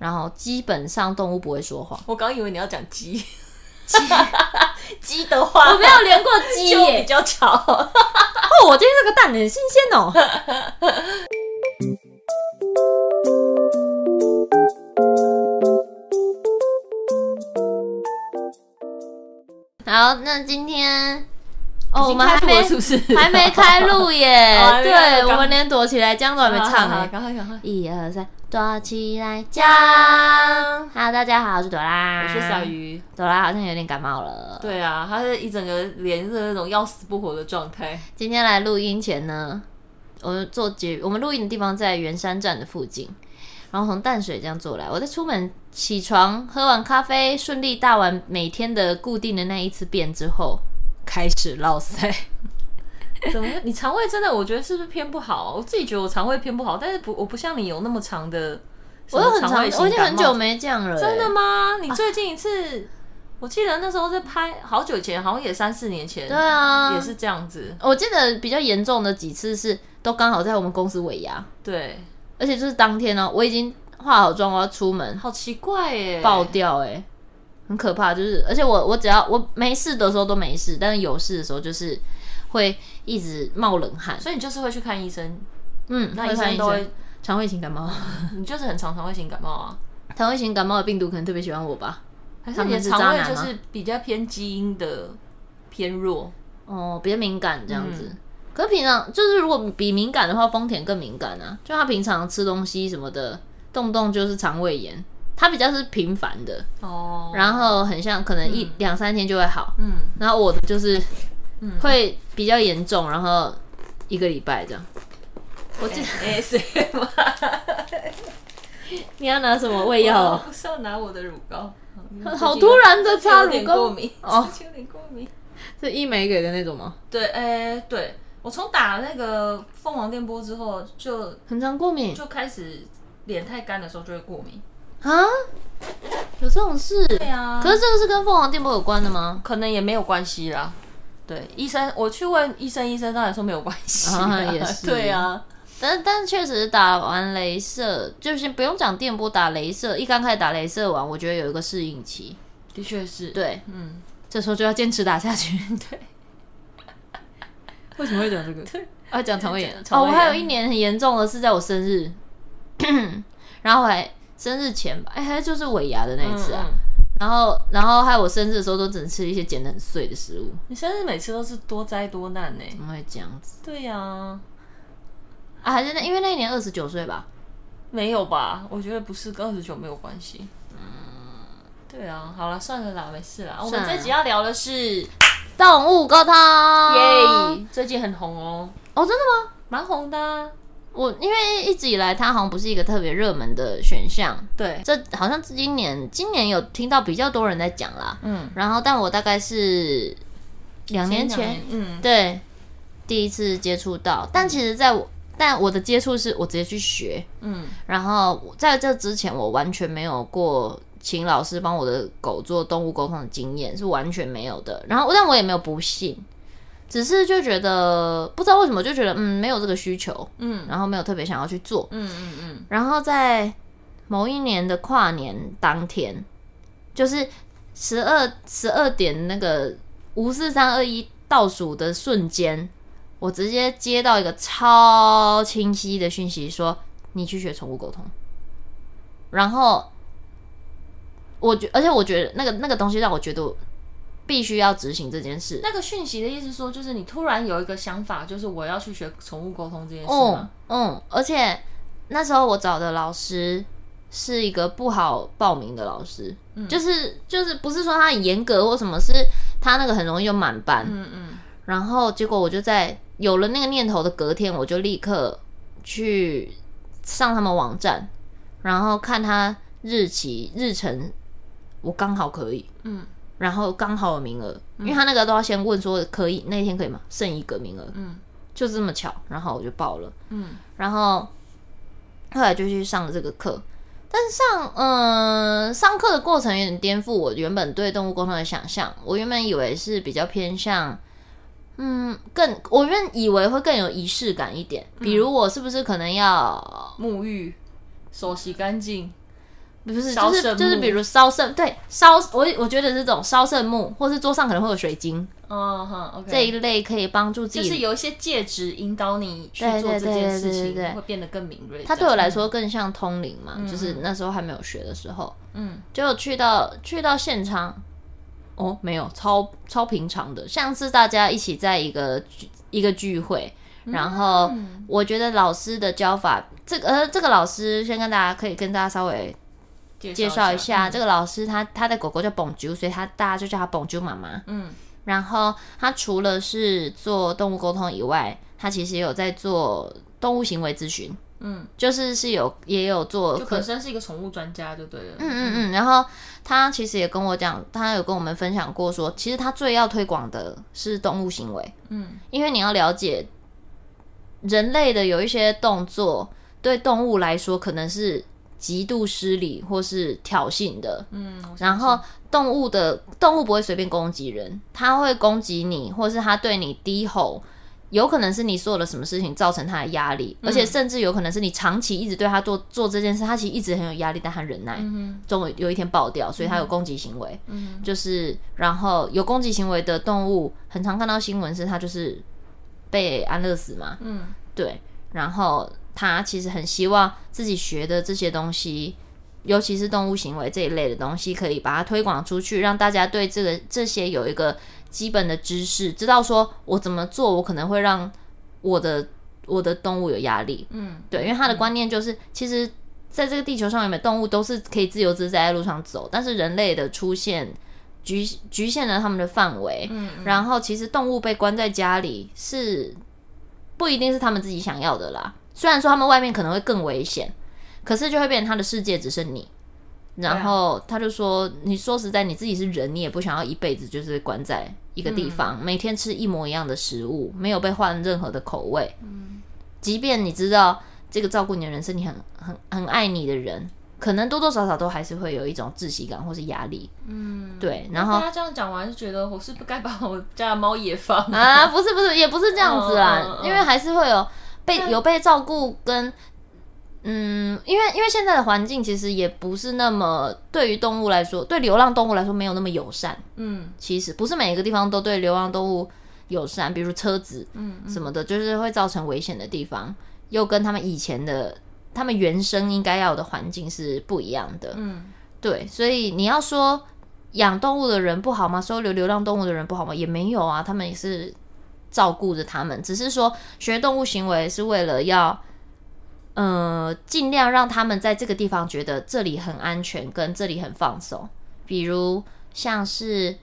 然后基本上动物不会说谎。我刚以为你要讲鸡，鸡的话我没有连过鸡耶，比较巧。哦，我今天这个蛋很新鲜哦。好，那今天。哦，我们还没是不是还没开录耶？哦、对，我们连躲起来讲都还没唱呢。赶快赶快！一二三，躲起来讲。Hello，大家好，我是朵拉，我是小鱼。朵拉好像有点感冒了。对啊，她是一整个脸是那种要死不活的状态。今天来录音前呢，我们坐捷，我们录音的地方在圆山站的附近，然后从淡水这样坐来。我在出门起床，喝完咖啡，顺利大完每天的固定的那一次便之后。开始落塞，怎么？你肠胃真的？我觉得是不是偏不好？我自己觉得我肠胃偏不好，但是不，我不像你有那么长的。我有很长，我已经很久没这样了。真的吗？你最近一次，啊、我记得那时候在拍好久以前，好像也三四年前。对啊，也是这样子。我记得比较严重的几次是都刚好在我们公司尾牙。对，而且就是当天哦、喔，我已经化好妆，我要出门，好奇怪耶，爆掉哎。很可怕，就是而且我我只要我没事的时候都没事，但是有事的时候就是会一直冒冷汗，所以你就是会去看医生，嗯，那医生都会肠胃型感冒，你就是很常肠胃型感冒啊，肠胃型感冒的病毒可能特别喜欢我吧，还是你的肠胃就是比较偏基因的偏弱？哦，比较敏感这样子，嗯、可是平常就是如果比敏感的话，丰田更敏感啊，就他平常吃东西什么的，动不动就是肠胃炎。他比较是频繁的。哦，然后很像可能一两、嗯、三天就会好，嗯，然后我的就是会比较严重，然后一个礼拜这样。我记得 S M，你要拿什么胃药？不是要拿我的乳膏，好突然的擦乳膏，过敏哦，有点过敏，是医美给的那种吗？对，哎、欸，对我从打那个凤凰电波之后就很常过敏，就开始脸太干的时候就会过敏。啊，有这种事？对啊，可是这个是跟凤凰电波有关的吗？可能也没有关系啦。对，医生，我去问医生，医生当然说没有关系。啊，也是。对啊，但但确实打完镭射，就是不用讲电波，打镭射，一刚开始打镭射完，我觉得有一个适应期。的确是。对，嗯，这时候就要坚持打下去。对。为什么会讲这个？对，啊，讲肠胃炎。哦，我还有一年很严重的是在我生日，然后我还。生日前吧，哎、欸，还就是尾牙的那一次啊，嗯嗯、然后，然后还有我生日的时候都只能吃一些剪得很碎的食物。你生日每次都是多灾多难呢？怎么会这样子？对呀、啊，啊，还是那因为那一年二十九岁吧？没有吧？我觉得不是跟二十九没有关系。嗯，对啊，好了，算了啦，没事啦。我们这集要聊的是动物沟通，耶！最近很红哦。哦，真的吗？蛮红的、啊。我因为一直以来它好像不是一个特别热门的选项，对，这好像是今年今年有听到比较多人在讲啦，嗯，然后但我大概是两年前，嗯，对，第一次接触到，但其实在我但我的接触是我直接去学，嗯，然后在这之前我完全没有过请老师帮我的狗做动物沟通的经验，是完全没有的，然后但我也没有不信。只是就觉得不知道为什么就觉得嗯没有这个需求嗯，然后没有特别想要去做。嗯嗯嗯，然后在某一年的跨年当天，就是十二十二点那个五四三二一倒数的瞬间，我直接接到一个超清晰的讯息，说你去学宠物沟通，然后我觉而且我觉得那个那个东西让我觉得。必须要执行这件事。那个讯息的意思说，就是你突然有一个想法，就是我要去学宠物沟通这件事？嗯，嗯，而且那时候我找的老师是一个不好报名的老师，嗯、就是就是不是说他很严格或什么，是他那个很容易就满班。嗯嗯。然后结果我就在有了那个念头的隔天，我就立刻去上他们网站，然后看他日期日程，我刚好可以。嗯。然后刚好有名额，因为他那个都要先问说可以那天可以吗？剩一个名额，嗯，就这么巧，然后我就报了，嗯，然后后来就去上了这个课，但是上嗯、呃、上课的过程有点颠覆我原本对动物沟通的想象，我原本以为是比较偏向，嗯，更我原本以为会更有仪式感一点，比如我是不是可能要沐浴，手洗干净。不是，就是就是比如烧圣，对烧，我我觉得这种烧圣木，或是桌上可能会有水晶，嗯哼，okay，这一类可以帮助自己，就是有一些戒指引导你去做这件事情，会变得更敏锐。它对我来说更像通灵嘛，嗯，就是那时候还没有学的时候，嗯，就去到去到现场，哦，没有，超超平常的，像是大家一起在一个一个聚会，然后我觉得老师的教法，这个呃，这个老师先跟大家可以跟大家稍微。介绍一下，嗯、这个老师他，他他的狗狗叫 Bonjour，所以他大家就叫他 Bonjour 妈妈。嗯，然后他除了是做动物沟通以外，他其实也有在做动物行为咨询。嗯，就是是有也有做，就本身是一个宠物专家就对了。嗯嗯嗯。然后他其实也跟我讲，他有跟我们分享过说，其实他最要推广的是动物行为。嗯，因为你要了解人类的有一些动作，对动物来说可能是。极度失礼或是挑衅的，嗯，然后动物的动物不会随便攻击人，它会攻击你，或是它对你低吼，有可能是你做了什么事情造成它的压力，嗯，而且甚至有可能是你长期一直对它做做这件事，它其实一直很有压力，但它忍耐，终于有一天爆掉，所以它有攻击行为，嗯，就是然后有攻击行为的动物，很常看到新闻是它就是被安乐死嘛，嗯，对，然后。他其实很希望自己学的这些东西，尤其是动物行为这一类的东西，可以把它推广出去，让大家对这个这些有一个基本的知识，知道说我怎么做，我可能会让我的我的动物有压力。嗯，对，因为他的观念就是，其实在这个地球上，有没有动物都是可以自由自在在路上走，但是人类的出现局局限了他们的范围。嗯，然后其实动物被关在家里是不一定是他们自己想要的啦。虽然说他们外面可能会更危险，可是就会变成他的世界只剩你。然后他就说：“你说实在，你自己是人，你也不想要一辈子就是关在一个地方，嗯、每天吃一模一样的食物，没有被换任何的口味。嗯，即便你知道这个照顾你的人是你很很很爱你的人，可能多多少少都还是会有一种窒息感或是压力。嗯，对。然后他这样讲完，就觉得我是不该把我家的猫也放啊？不是不是，也不是这样子啦，嗯嗯嗯、因为还是会有。”被有被照顾跟嗯，因为因为现在的环境其实也不是那么对于动物来说，对流浪动物来说没有那么友善。嗯，其实不是每一个地方都对流浪动物友善，比如车子嗯什么的，就是会造成危险的地方，又跟他们以前的他们原生应该要的环境是不一样的。嗯，对，所以你要说养动物的人不好吗？收留流浪动物的人不好吗？也没有啊，他们也是。照顾着他们，只是说学动物行为是为了要，呃，尽量让他们在这个地方觉得这里很安全，跟这里很放松。比如像是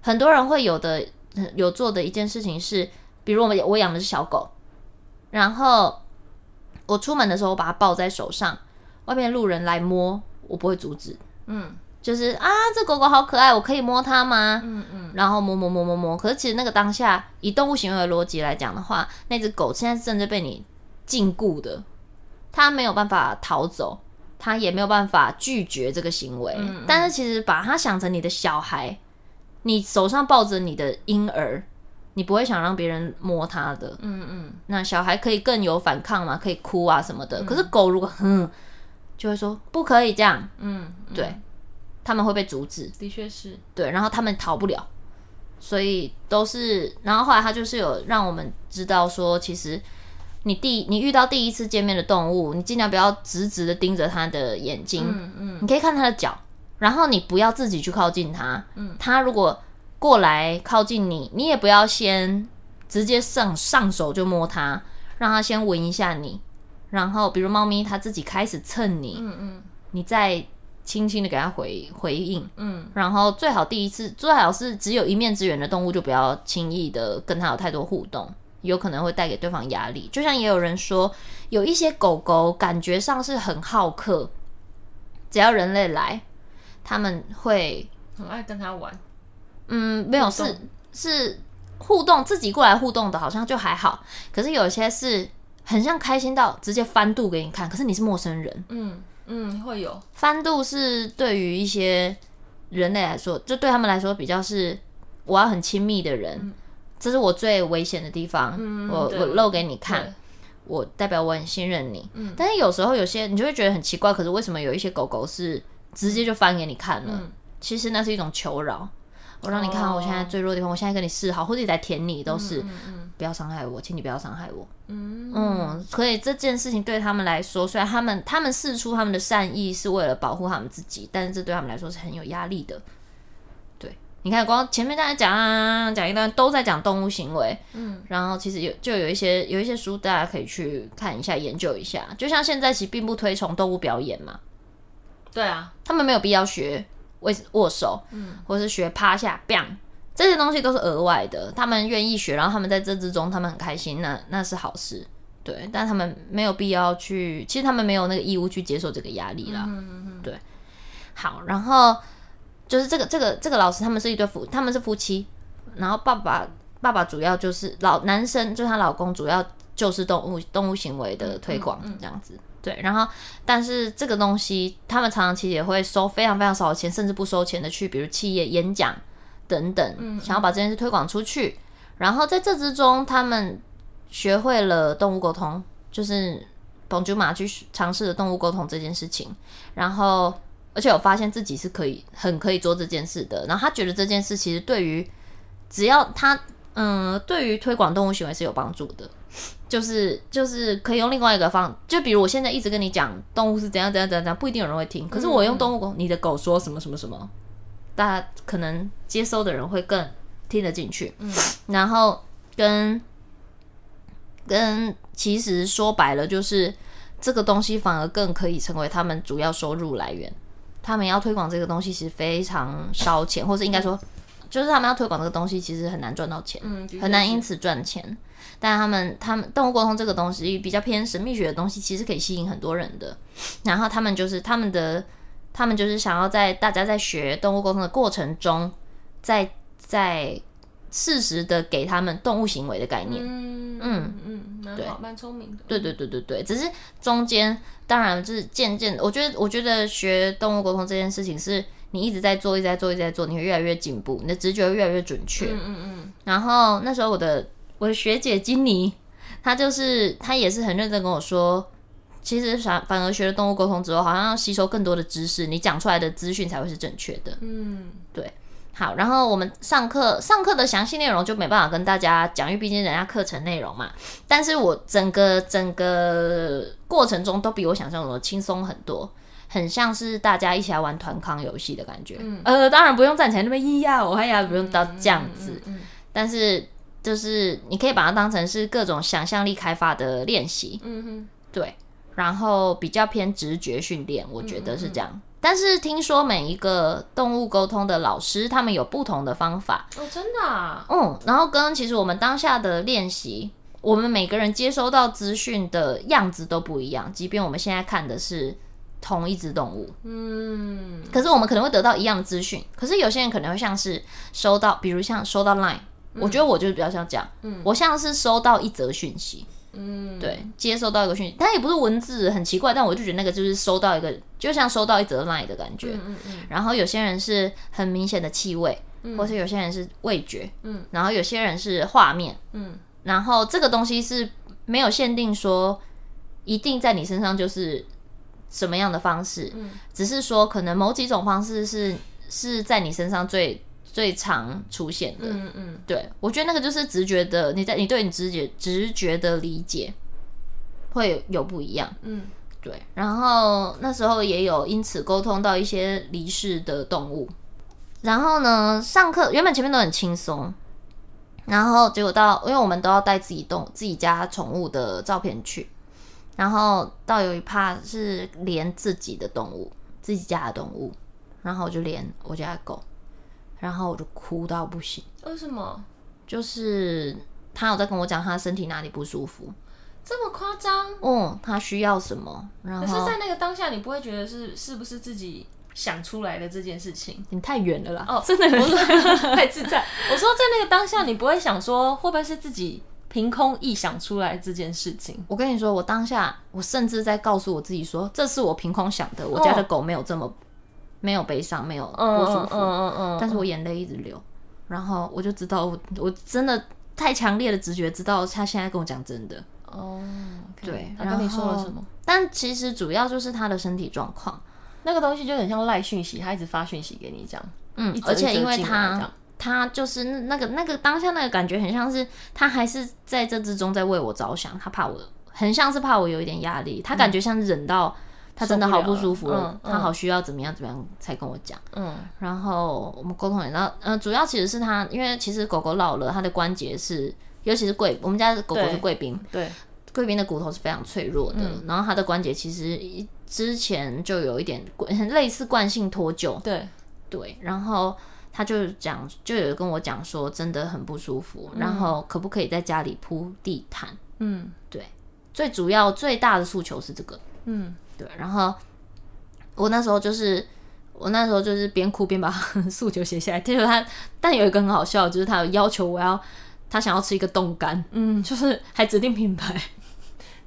很多人会有的有做的一件事情是，比如我们我养的是小狗，然后我出门的时候我把它抱在手上，外面路人来摸，我不会阻止。嗯。就是啊，这狗狗好可爱，我可以摸它吗？嗯嗯，然后摸摸摸摸摸。可是其实那个当下，以动物行为的逻辑来讲的话，那只狗现在正在被你禁锢的，它没有办法逃走，它也没有办法拒绝这个行为。嗯嗯，但是其实把它想成你的小孩，你手上抱着你的婴儿，你不会想让别人摸它的。嗯嗯，那小孩可以更有反抗嘛，可以哭啊什么的。嗯、可是狗如果哼，就会说不可以这样。嗯，嗯，对。他们会被阻止，的确是。对，然后他们逃不了，所以都是，然后后来他就是有让我们知道说，其实你第你遇到第一次见面的动物，你尽量不要直直的盯着它的眼睛，嗯嗯，你可以看它的脚，然后你不要自己去靠近它，嗯，它如果过来靠近你，你也不要先直接上上手就摸它，让它先闻一下你，然后比如猫咪它自己开始蹭你，嗯嗯，你再。轻轻的给他回回应，嗯，然后最好第一次最好是只有一面之缘的动物，就不要轻易的跟他有太多互动，有可能会带给对方压力。就像也有人说，有一些狗狗感觉上是很好客，只要人类来，他们会很爱跟他玩。嗯，没有，是是互动，自己过来互动的，好像就还好。可是有些是很像开心到直接翻肚给你看，可是你是陌生人，嗯。嗯，会有。翻肚是对于一些人类来说，就对他们来说比较是我要很亲密的人，嗯、这是我最危险的地方。嗯、我我露给你看，我代表我很信任你。嗯、但是有时候有些你就会觉得很奇怪，可是为什么有一些狗狗是直接就翻给你看了。嗯、其实那是一种求饶，我让你看我现在最弱的地方，哦、我现在跟你示好，或者你在舔你，都是、嗯嗯、不要伤害我，请你不要伤害我。嗯嗯，所以这件事情对他们来说，虽然他们他们试出他们的善意是为了保护他们自己，但是这对他们来说是很有压力的。对你看，光前面大家讲啊，讲一段都在讲动物行为，嗯，然后其实有就有一些有一些书，大家可以去看一下，研究一下。就像现在其实并不推崇动物表演嘛，对啊，他们没有必要学握握手，嗯，或是学趴下，bang，这些东西都是额外的。他们愿意学，然后他们在这之中，他们很开心，那那是好事，对。但他们没有必要去，其实他们没有那个义务去接受这个压力啦，嗯嗯嗯，对。好，然后。就是这个这个这个老师，他们是一对夫，他们是夫妻。然后爸爸爸爸主要就是老男生，就是她老公主要就是动物动物行为的推广这样子。对，然后但是这个东西，他们常常其实也会收非常非常少的钱，甚至不收钱的去，比如企业演讲等等，想要把这件事推广出去。然后在这之中，他们学会了动物沟通，就是帮祖玛去尝试了动物沟通这件事情，然后。而且我发现自己是可以很可以做这件事的，然后他觉得这件事其实对于只要他嗯，对于推广动物行为是有帮助的，就是就是可以用另外一个方，就比如我现在一直跟你讲动物是怎样怎样怎样怎样，不一定有人会听，可是我用动物，你的狗说什么什么什么，大家可能接收的人会更听得进去，嗯，然后跟跟其实说白了就是这个东西反而更可以成为他们主要收入来源。他们要推广这个东西，其实非常烧钱，或是应该说，就是他们要推广这个东西，其实很难赚到钱，嗯，很难因此赚钱。但他们，他们动物沟通这个东西比较偏神秘学的东西，其实可以吸引很多人的。然后他们就是他们的，他们就是想要在大家在学动物沟通的过程中，在在。适时的给他们动物行为的概念，嗯嗯嗯，蛮好，蛮聪明的，对对对对对，只是中间当然就是渐渐，我觉得我觉得学动物沟通这件事情是你一直在做，一直在做，一直在做，你会越来越进步，你的直觉会越来越准确，嗯嗯嗯。然后那时候我的我的学姐金妮，她就是她也是很认真跟我说，其实反反而学了动物沟通之后，好像要吸收更多的知识，你讲出来的资讯才会是正确的，嗯，对。好，然后我们上课上课的详细内容就没办法跟大家讲，因为毕竟人家课程内容嘛。但是我整个整个过程中都比我想象中的轻松很多，很像是大家一起来玩团康游戏的感觉。嗯，呃，当然不用站起来那么咿呀，我还要不用到这样子。嗯，但是就是你可以把它当成是各种想象力开发的练习。嗯哼，对，然后比较偏直觉训练，我觉得是这样。但是听说每一个动物沟通的老师，他们有不同的方法。哦，真的啊，嗯，然后跟其实我们当下的练习，我们每个人接收到资讯的样子都不一样，即便我们现在看的是同一只动物，嗯，可是我们可能会得到一样的资讯，可是有些人可能会像是收到，比如像收到 Line，嗯，我觉得我就是比较像这样，嗯，我像是收到一则讯息。嗯，对，接收到一个讯息，但也不是文字，很奇怪，但我就觉得那个就是收到一个，就像收到一则 line 的感觉。嗯嗯，嗯。然后有些人是很明显的气味，嗯，或是有些人是味觉，嗯。然后有些人是画面，嗯。然后这个东西是没有限定说一定在你身上就是什么样的方式，嗯。只是说可能某几种方式是是在你身上最。最常出现的，嗯嗯，对，我觉得那个就是直觉的，你在你对你直觉直觉的理解会有，不一样，嗯，对。然后那时候也有因此沟通到一些离世的动物。然后呢，上课原本前面都很轻松，然后结果到，因为我们都要带自己动自己家宠物的照片去，然后到有一趴是连自己的动物，自己家的动物，然后我就连我家的狗。然后我就哭到不行。为什么？就是他有在跟我讲他身体哪里不舒服，这么夸张？嗯，他需要什么？然后可是在那个当下，你不会觉得是是不是自己想出来的这件事情？你太远了啦！哦，真的很 太自在。我说在那个当下，你不会想说会不会是自己凭空臆想出来这件事情？我跟你说，我当下我甚至在告诉我自己说，这是我凭空想的。我家的狗没有这么。没有悲伤，没有不舒服，嗯嗯嗯，但是我眼泪一直流，然后我就知道我，我真的太强烈的直觉，知道他现在跟我讲真的。哦，okay, 对，他跟你说了什么？但其实主要就是他的身体状况，那个东西就很像赖讯息，他一直发讯息给你这样。嗯，而且因为他他就是那个那个当下那个感觉很像是他还是在这之中在为我着想，他怕我很像是怕我有一点压力，他感觉像忍到他真的好不舒服了，了。嗯、他好需要怎么样怎么样才跟我讲。嗯，然后我们沟通，然后嗯，主要其实是他，因为其实狗狗老了，它的关节是，尤其是贵，我们家的狗狗是贵宾，对，贵宾的骨头是非常脆弱的，嗯、然后它的关节其实之前就有一点类似惯性脱臼，对。对，然后他就讲，就有跟我讲说，真的很不舒服，嗯、然后可不可以在家里铺地毯？嗯，对，最主要最大的诉求是这个，嗯，对，然后我那时候就是，我那时候就是边哭边把 诉求写下来。结果他，但有一个很好笑，就是他有要求我要，他想要吃一个冻干，嗯，就是还指定品牌。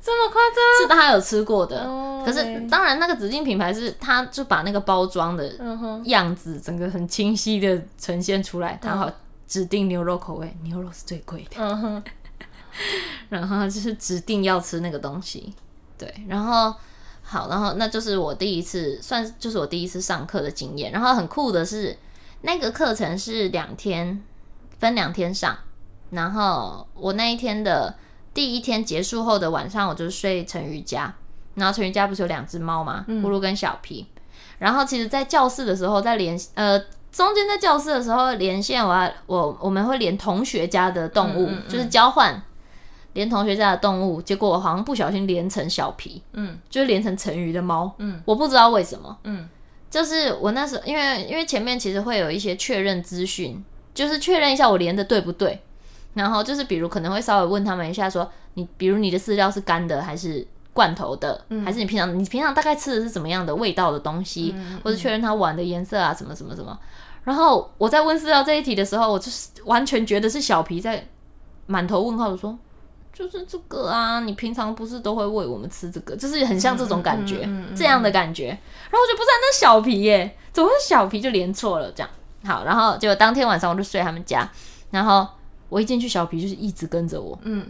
这么夸张？是他有吃过的，oh, 可是当然那个指定品牌是，他就把那个包装的样子整个很清晰的呈现出来。他好指定牛肉口味，uh. 牛肉是最贵的。Uh huh. 然后就是指定要吃那个东西，对。然后好，然后那就是我第一次，算就是我第一次上课的经验。然后很酷的是，那个课程是两天，分两天上。然后我那一天的。第一天结束后的晚上，我就睡陈瑜家，然后陈瑜家不是有两只猫吗？呼噜跟小皮。然后其实，在教室的时候，在连呃中间在教室的时候连线我，我我我们会连同学家的动物，嗯嗯嗯就是交换连同学家的动物。结果我好像不小心连成小皮，嗯，就是连成成鱼的猫，嗯，我不知道为什么，嗯，就是我那时候因为因为前面其实会有一些确认资讯，就是确认一下我连的对不对。然后就是，比如可能会稍微问他们一下，说你，比如你的饲料是干的还是罐头的，嗯、还是你平常你平常大概吃的是什么样的味道的东西，嗯嗯、或者确认它碗的颜色啊，什么什么什么。然后我在问饲料这一题的时候，我就是完全觉得是小皮在满头问号的说，就是这个啊，你平常不是都会喂我们吃这个，就是很像这种感觉，嗯嗯嗯、这样的感觉。然后我就不是那小皮耶，怎么会小皮就连错了这样？好，然后结果当天晚上我就睡他们家，然后。我一进去，小皮就是一直跟着我。嗯，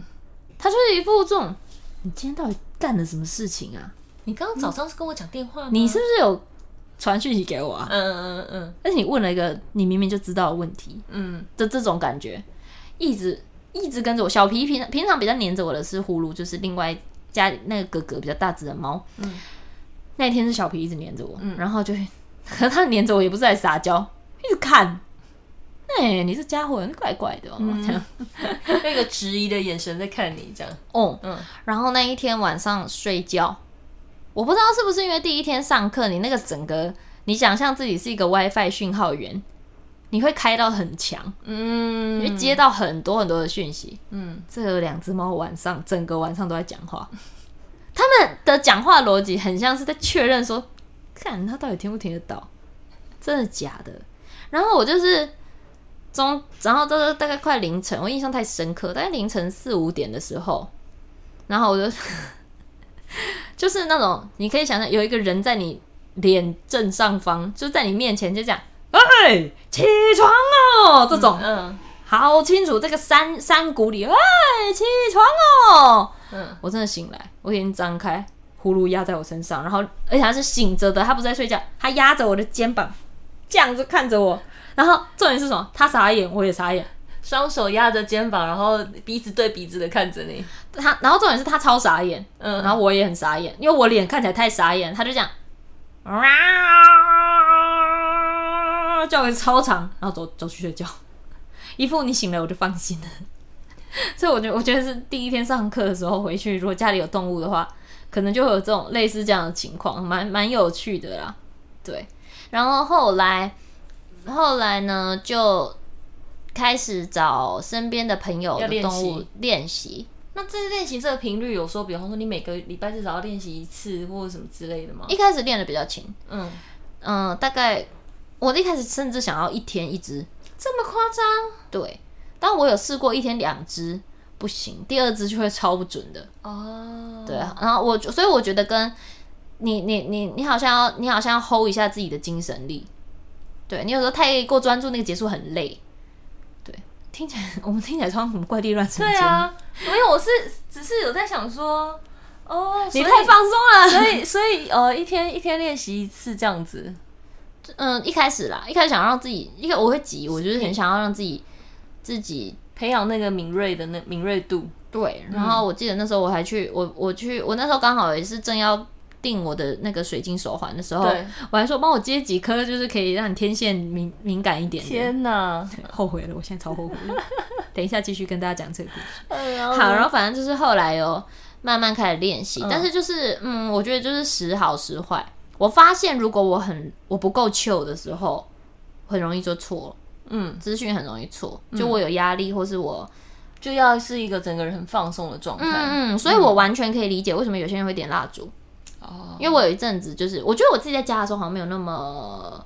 他就是一副这种，你今天到底干了什么事情啊？你刚刚早上是跟我讲电话吗？你是不是有传讯息给我啊？嗯嗯嗯。但是你问了一个你明明就知道的问题，嗯的这种感觉，一直一直跟着我。小皮平常平常比较黏着我的是呼噜，就是另外家里那个哥哥比较大只的猫。嗯，那天是小皮一直黏着我，嗯，然后就，可他黏着我也不是在撒娇，一直看。哎、欸，你这家伙，怪怪的哦，嗯、这样，那个质疑的眼神在看你，这样。哦，嗯。然后那一天晚上睡觉，我不知道是不是因为第一天上课，你那个整个，你想象自己是一个 WiFi 讯号源，你会开到很强，嗯，你会接到很多很多的讯息，嗯。这两只猫晚上整个晚上都在讲话，他们的讲话逻辑很像是在确认说，看他到底听不听得到，真的假的？然后我就是。中，然后这个大概快凌晨，我印象太深刻，大概凌晨四五点的时候，然后我就 就是那种，你可以想象有一个人在你脸正上方，就在你面前就这样，哎，起床哦，这种，嗯，嗯好清楚，这个山山谷里，哎，起床哦，嗯，我真的醒来，我眼睛张开，呼噜压在我身上，然后而且他是醒着的，他不是在睡觉，他压着我的肩膀，这样子看着我。然后重点是什么？他傻眼，我也傻眼，双手压着肩膀，然后鼻子对鼻子的看着你。他，然后重点是他超傻眼，嗯，然后我也很傻眼，因为我脸看起来太傻眼，他就这样，啊，叫个超长，然后走走去睡觉，一副你醒了我就放心了。所以我觉得，我觉得是第一天上课的时候回去，如果家里有动物的话，可能就会有这种类似这样的情况，蛮蛮有趣的啦。对，然后后来。后来呢，就开始找身边的朋友的动物练习。那这练习这个频率有说，比方说你每个礼拜至少要练习一次，或者什么之类的吗？一开始练的比较勤，嗯嗯，大概我一开始甚至想要一天一只，这么夸张？对，但我有试过一天两只，不行，第二只就会超不准的。哦，对啊，然后我所以我觉得跟你你你你好像要你好像要 hold 一下自己的精神力。对，你有时候太过专注，那个结束很累。对，听起来我们听起来像什么怪力乱神？对啊，因为我是只是有在想说，哦，你太放松了。所以所以呃，一天一天练习一次这样子。嗯，一开始啦，一开始想让自己，一个我会急，我就是很想要让自己自己培养那个敏锐的那敏锐度。对，然后我记得那时候我还去，我我去，我那时候刚好也是正要订我的那个水晶手环的时候，我还说帮我接几颗，就是可以让你天线敏敏感一点。天哪，后悔了，我现在超后悔。等一下继续跟大家讲这个故事。好，然后反正就是后来哦，慢慢开始练习，嗯、但是就是嗯，我觉得就是时好时坏。我发现，如果我很我不够 chill 的时候，很容易就错。嗯，资讯很容易错。就我有压力，或是我就要是一个整个人很放松的状态。嗯，所以我完全可以理解为什么有些人会点蜡烛。哦，因为我有一阵子就是，我觉得我自己在家的时候好像没有那么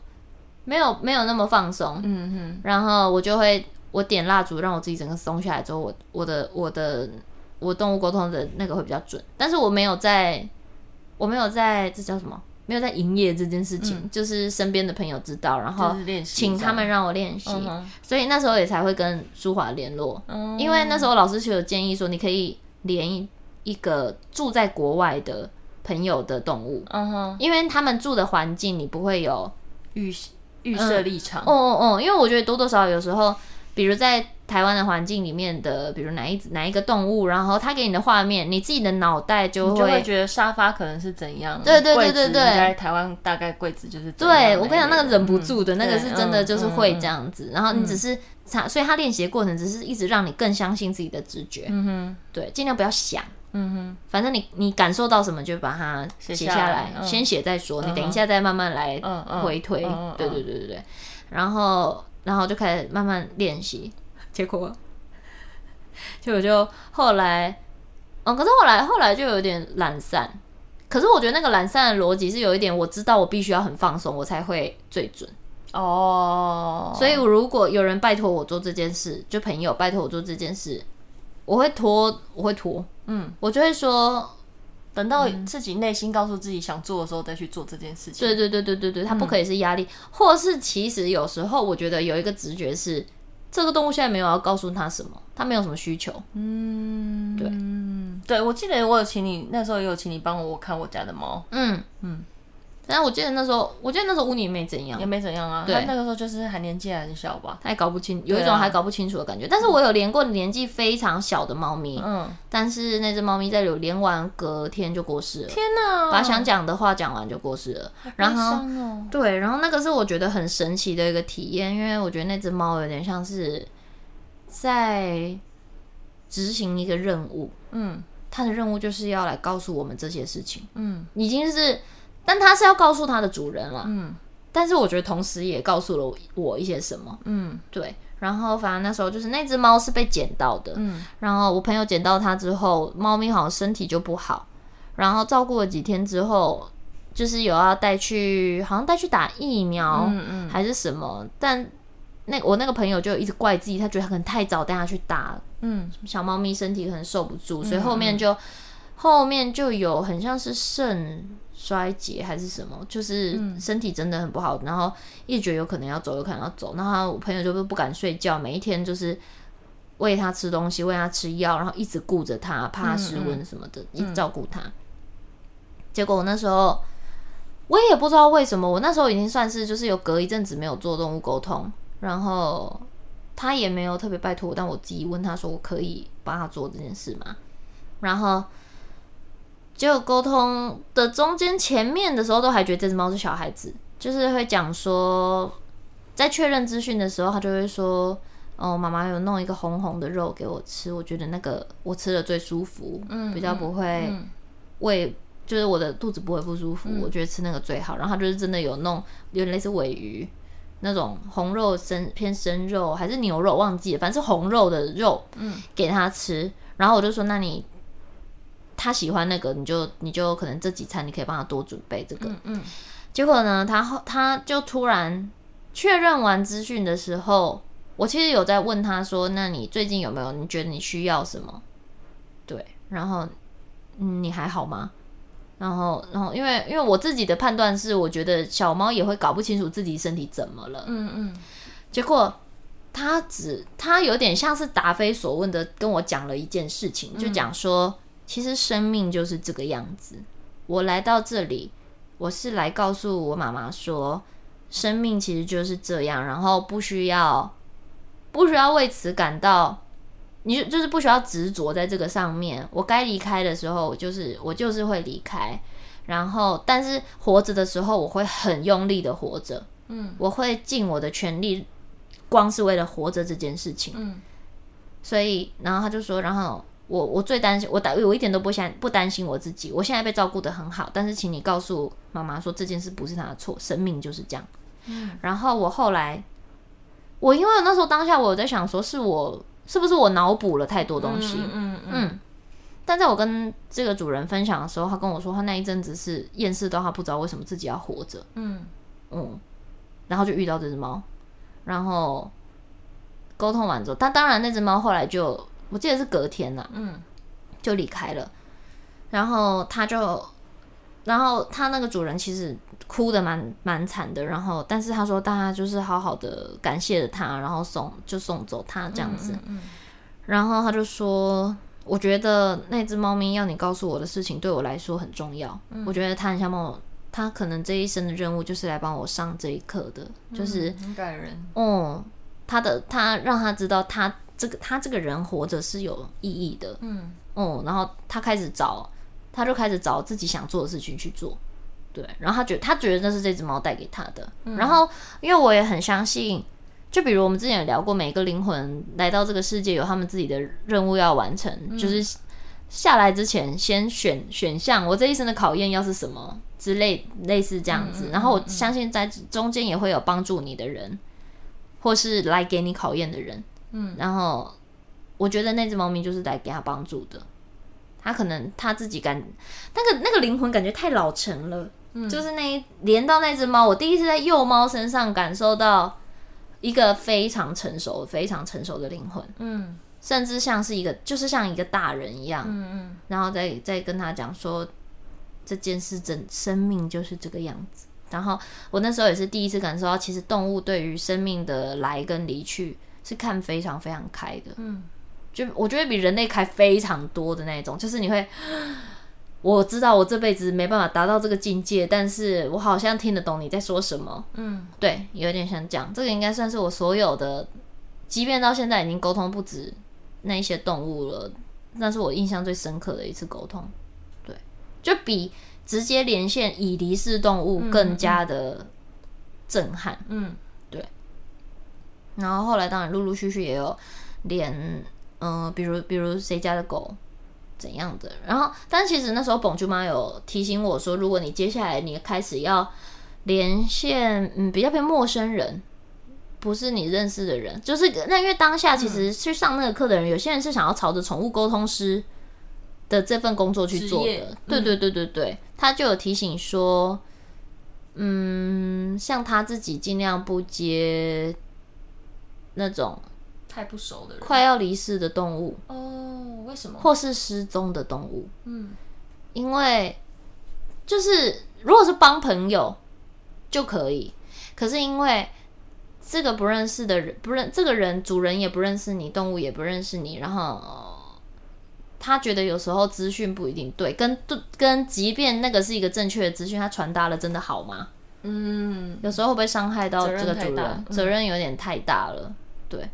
没有没有那么放松。嗯哼，然后我就会我点蜡烛，让我自己整个松下来之后，我我的我的我动物沟通的那个会比较准。但是我没有在，我没有在，这叫什么？没有在营业这件事情，嗯、就是身边的朋友知道，然后请他们让我练习，嗯、所以那时候也才会跟舒华联络。嗯、因为那时候老师就有建议说，你可以连一个住在国外的朋友的动物，嗯、哼。因为他们住的环境你不会有预预设立场。哦哦哦，因为我觉得多多少少有时候，比如在。台湾的环境里面的，比如哪一哪一个动物，然后他给你的画面，你自己的脑袋就会，就会觉得沙发可能是怎样。对对对对对，在台湾大概柜子就是。对，我跟你讲，那个忍不住的、嗯、那个是真的，就是会这样子。嗯、然后你只是他，所以他练习的过程只是一直让你更相信自己的直觉。嗯哼，对，尽量不要想。嗯哼，反正你你感受到什么就把它写下来，下来嗯、先写再说。你等一下再慢慢来回推。对对对对对，然后然后就开始慢慢练习，结果。就我就后来，嗯，可是后来后来就有点懒散。可是我觉得那个懒散的逻辑是有一点，我知道我必须要很放松，我才会最准。哦，所以如果有人拜托我做这件事，就朋友拜托我做这件事，我会拖，我会拖。嗯，我就会说，等到自己内心告诉自己想做的时候再去做这件事情。对对对对对对，它不可以是压力，嗯、或是其实有时候我觉得有一个直觉是。这个动物现在没有要告诉他什么，他没有什么需求。嗯，对，对，我记得我有请你，那时候也有请你帮我看我家的猫。嗯嗯。嗯但我记得那时候，我记得那时候乌尼没怎样，也没怎样啊。对，那个时候就是还年纪还很小吧，他还搞不清，有一种还搞不清楚的感觉。啊、但是我有连过年纪非常小的猫咪，嗯，但是那只猫咪在有连完隔天就过世了。天哪！把想讲的话讲完就过世了。然后，哦、对，然后那个是我觉得很神奇的一个体验，因为我觉得那只猫有点像是在执行一个任务。嗯，它的任务就是要来告诉我们这些事情。嗯，已经是。但他是要告诉他的主人了，嗯，但是我觉得同时也告诉了我一些什么，嗯，对。然后反正那时候就是那只猫是被捡到的，嗯，然后我朋友捡到它之后，猫咪好像身体就不好，然后照顾了几天之后，就是有要带去，好像带去打疫苗，嗯嗯，还是什么。但那我那个朋友就一直怪自己，他觉得他可能太早带他去打，嗯，小猫咪身体可能受不住，所以后面就后面就有很像是肾。衰竭还是什么，就是身体真的很不好，嗯、然后一直有可能要走，有可能要走。然后我朋友就不敢睡觉，每一天就是喂他吃东西，喂他吃药，然后一直顾着他，怕他失温什么的，嗯嗯、一直照顾他。结果我那时候我也不知道为什么，我那时候已经算是就是有隔一阵子没有做动物沟通，然后他也没有特别拜托我，但我自己问他说我可以帮他做这件事吗？然后。结果沟通的中间前面的时候，都还觉得这只猫是小孩子，就是会讲说，在确认资讯的时候，他就会说：“哦，妈妈有弄一个红红的肉给我吃，我觉得那个我吃的最舒服，嗯，比较不会胃，就是我的肚子不会不舒服，嗯，我觉得吃那个最好。”然后他就是真的有弄，有点类似尾鱼那种红肉生偏生肉还是牛肉忘记了，反正是红肉的肉，嗯，给他吃。然后我就说：“那你。”他喜欢那个，你就你就可能这几餐你可以帮他多准备这个。嗯，嗯，结果呢，他后他就突然确认完资讯的时候，我其实有在问他说：“那你最近有没有？你觉得你需要什么？”对，然后，嗯，你还好吗？然后，然后因为因为我自己的判断是，我觉得小猫也会搞不清楚自己身体怎么了。嗯嗯。结果他只他有点像是答非所问的跟我讲了一件事情，就讲说。其实生命就是这个样子。我来到这里，我是来告诉我妈妈说，生命其实就是这样，然后不需要不需要为此感到，你就是不需要执着在这个上面。我该离开的时候，我就是我就是会离开。然后，但是活着的时候，我会很用力的活着。嗯，我会尽我的全力，光是为了活着这件事情。嗯，所以，然后他就说，然后我我最担心，我我一点都不想不担心我自己，我现在被照顾的很好。但是，请你告诉妈妈说，这件事不是她的错，生命就是这样。嗯，然后我后来，我因为那时候当下我在想说，是我是不是我脑补了太多东西？嗯嗯。嗯嗯但在我跟这个主人分享的时候，他跟我说，他那一阵子是厌世到他不知道为什么自己要活着。嗯嗯，然后就遇到这只猫，然后沟通完之后，但当然那只猫后来就，我记得是隔天了，嗯，就离开了。然后他就，然后他那个主人其实哭的蛮蛮惨的。然后，但是他说大家就是好好的感谢了他，然后送就送走他这样子。嗯，嗯，嗯，然后他就说。我觉得那只猫咪要你告诉我的事情对我来说很重要。嗯、我觉得它很像猫，它可能这一生的任务就是来帮我上这一课的，嗯、就是很感人。哦、嗯，他的他让他知道他这个他这个人活着是有意义的。嗯，哦、嗯，然后他开始找，他就开始找自己想做的事情去做。对，然后他觉得他觉得那是这只猫带给他的。嗯、然后因为我也很相信。就比如我们之前有聊过，每个灵魂来到这个世界有他们自己的任务要完成，嗯、就是下来之前先选选项，我这一生的考验要是什么之类类似这样子。然后我相信在中间也会有帮助你的人，或是来给你考验的人。嗯，然后我觉得那只猫咪就是来给他帮助的，他可能他自己感那个那个灵魂感觉太老成了，嗯、就是那一连到那只猫，我第一次在幼猫身上感受到。一个非常成熟、非常成熟的灵魂，嗯，甚至像是一个，就是像一个大人一样，嗯嗯，然后再再跟他讲说，这件事整生命就是这个样子。然后我那时候也是第一次感受到，其实动物对于生命的来跟离去是看非常非常开的，嗯，就我觉得比人类开非常多的那种，就是你会。我知道我这辈子没办法达到这个境界，但是我好像听得懂你在说什么。嗯，对，有点想讲，这个应该算是我所有的，即便到现在已经沟通不止那一些动物了，那是我印象最深刻的一次沟通。对，就比直接连线已离世动物更加的震撼。嗯，对。然后后来当然陆陆续续也有连，嗯、呃，比如比如谁家的狗。怎样的？然后，但其实那时候蹦珠妈有提醒我说，如果你接下来你开始要连线，嗯，比较偏陌生人，不是你认识的人，就是那因为当下其实去上那个课的人，嗯、有些人是想要朝着宠物沟通师的这份工作去做的。嗯、对对对对对，他就有提醒说，嗯，像他自己尽量不接那种。太不熟的人，快要离世的动物哦？为什么？或是失踪的动物？嗯，因为就是如果是帮朋友就可以，可是因为这个不认识的人，不认这个人，主人也不认识你，动物也不认识你，然后他觉得有时候资讯不一定对，跟跟即便那个是一个正确的资讯，他传达了真的好吗？嗯，有时候会不会伤害到这个主人？责任有点太大了，对。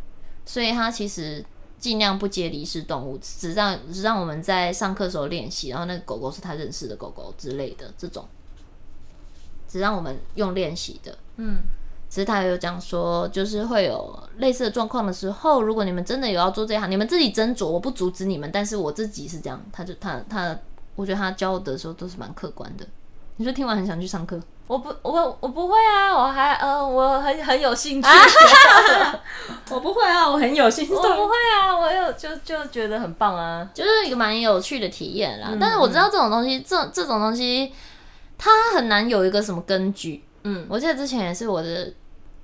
所以他其实尽量不接离世动物，只让只让我们在上课时候练习，然后那个狗狗是他认识的狗狗之类的这种，只让我们用练习的。嗯，其实他有讲说，就是会有类似的状况的时候，如果你们真的有要做这一行，你们自己斟酌，我不阻止你们，但是我自己是这样，他就他他，我觉得他教的时候都是蛮客观的。你说听完很想去上课？我不，我我不会啊，我还呃，我很很有兴趣。我不会啊，我很有兴趣。我不会啊，我有就就觉得很棒啊，就是一个蛮有趣的体验啦。嗯、但是我知道这种东西，这这种东西，它很难有一个什么根据。嗯，我记得之前也是我的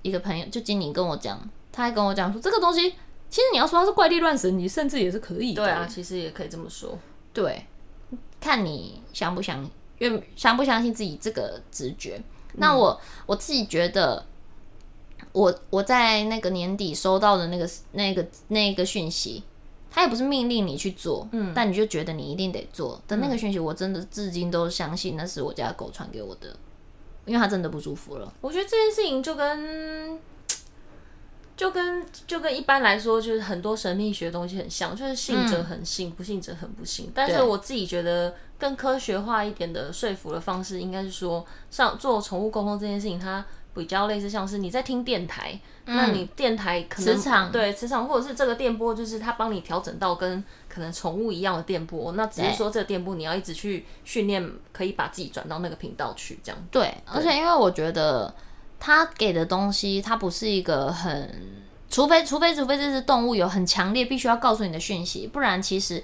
一个朋友，就经理跟我讲，他还跟我讲说，这个东西其实你要说它是怪力乱神，你甚至也是可以的。对啊，其实也可以这么说。对，看你相不相信。愿相不相信自己这个直觉？嗯、那我我自己觉得我，我我在那个年底收到的那个那个那个讯息，他也不是命令你去做，嗯，但你就觉得你一定得做的那个讯息，我真的至今都相信那是我家狗传给我的，因为它真的不舒服了。我觉得这件事情就跟就跟就跟一般来说，就是很多神秘学的东西很像，就是信者很信，嗯、不信者很不信。但是我自己觉得更科学化一点的说服的方式，应该是说，像做宠物沟通这件事情，它。比较类似像是你在听电台，嗯、那你电台可能磁场对磁场，或者是这个电波，就是它帮你调整到跟可能宠物一样的电波。那只是说这个电波你要一直去训练，可以把自己转到那个频道去，这样对。对，而且因为我觉得他给的东西，它不是一个很，除非除非除非这只动物有很强烈必须要告诉你的讯息，不然其实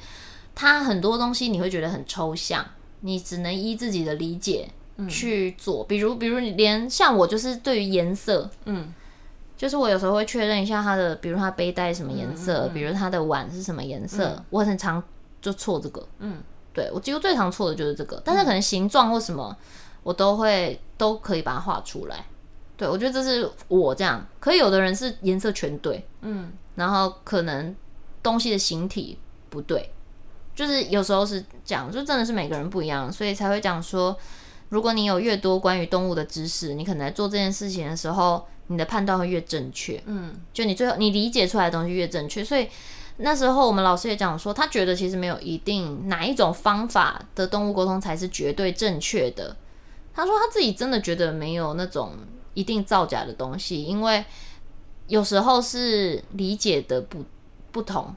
它很多东西你会觉得很抽象，你只能依自己的理解。去做，比如比如你连像我就是对于颜色，嗯，就是我有时候会确认一下它的，比如它背带什么颜色，嗯嗯嗯、比如它的碗是什么颜色，嗯、我很常就错这个，嗯，对我几乎最常错的就是这个，但是可能形状或什么我都会都可以把它画出来，对我觉得这是我这样，可以有的人是颜色全对，嗯，然后可能东西的形体不对，就是有时候是这样，就真的是每个人不一样，所以才会讲说。如果你有越多关于动物的知识，你可能在做这件事情的时候，你的判断会越正确。嗯，就你最后你理解出来的东西越正确。所以那时候我们老师也讲说，他觉得其实没有一定哪一种方法的动物沟通才是绝对正确的。他说他自己真的觉得没有那种一定造假的东西，因为有时候是理解的不不同。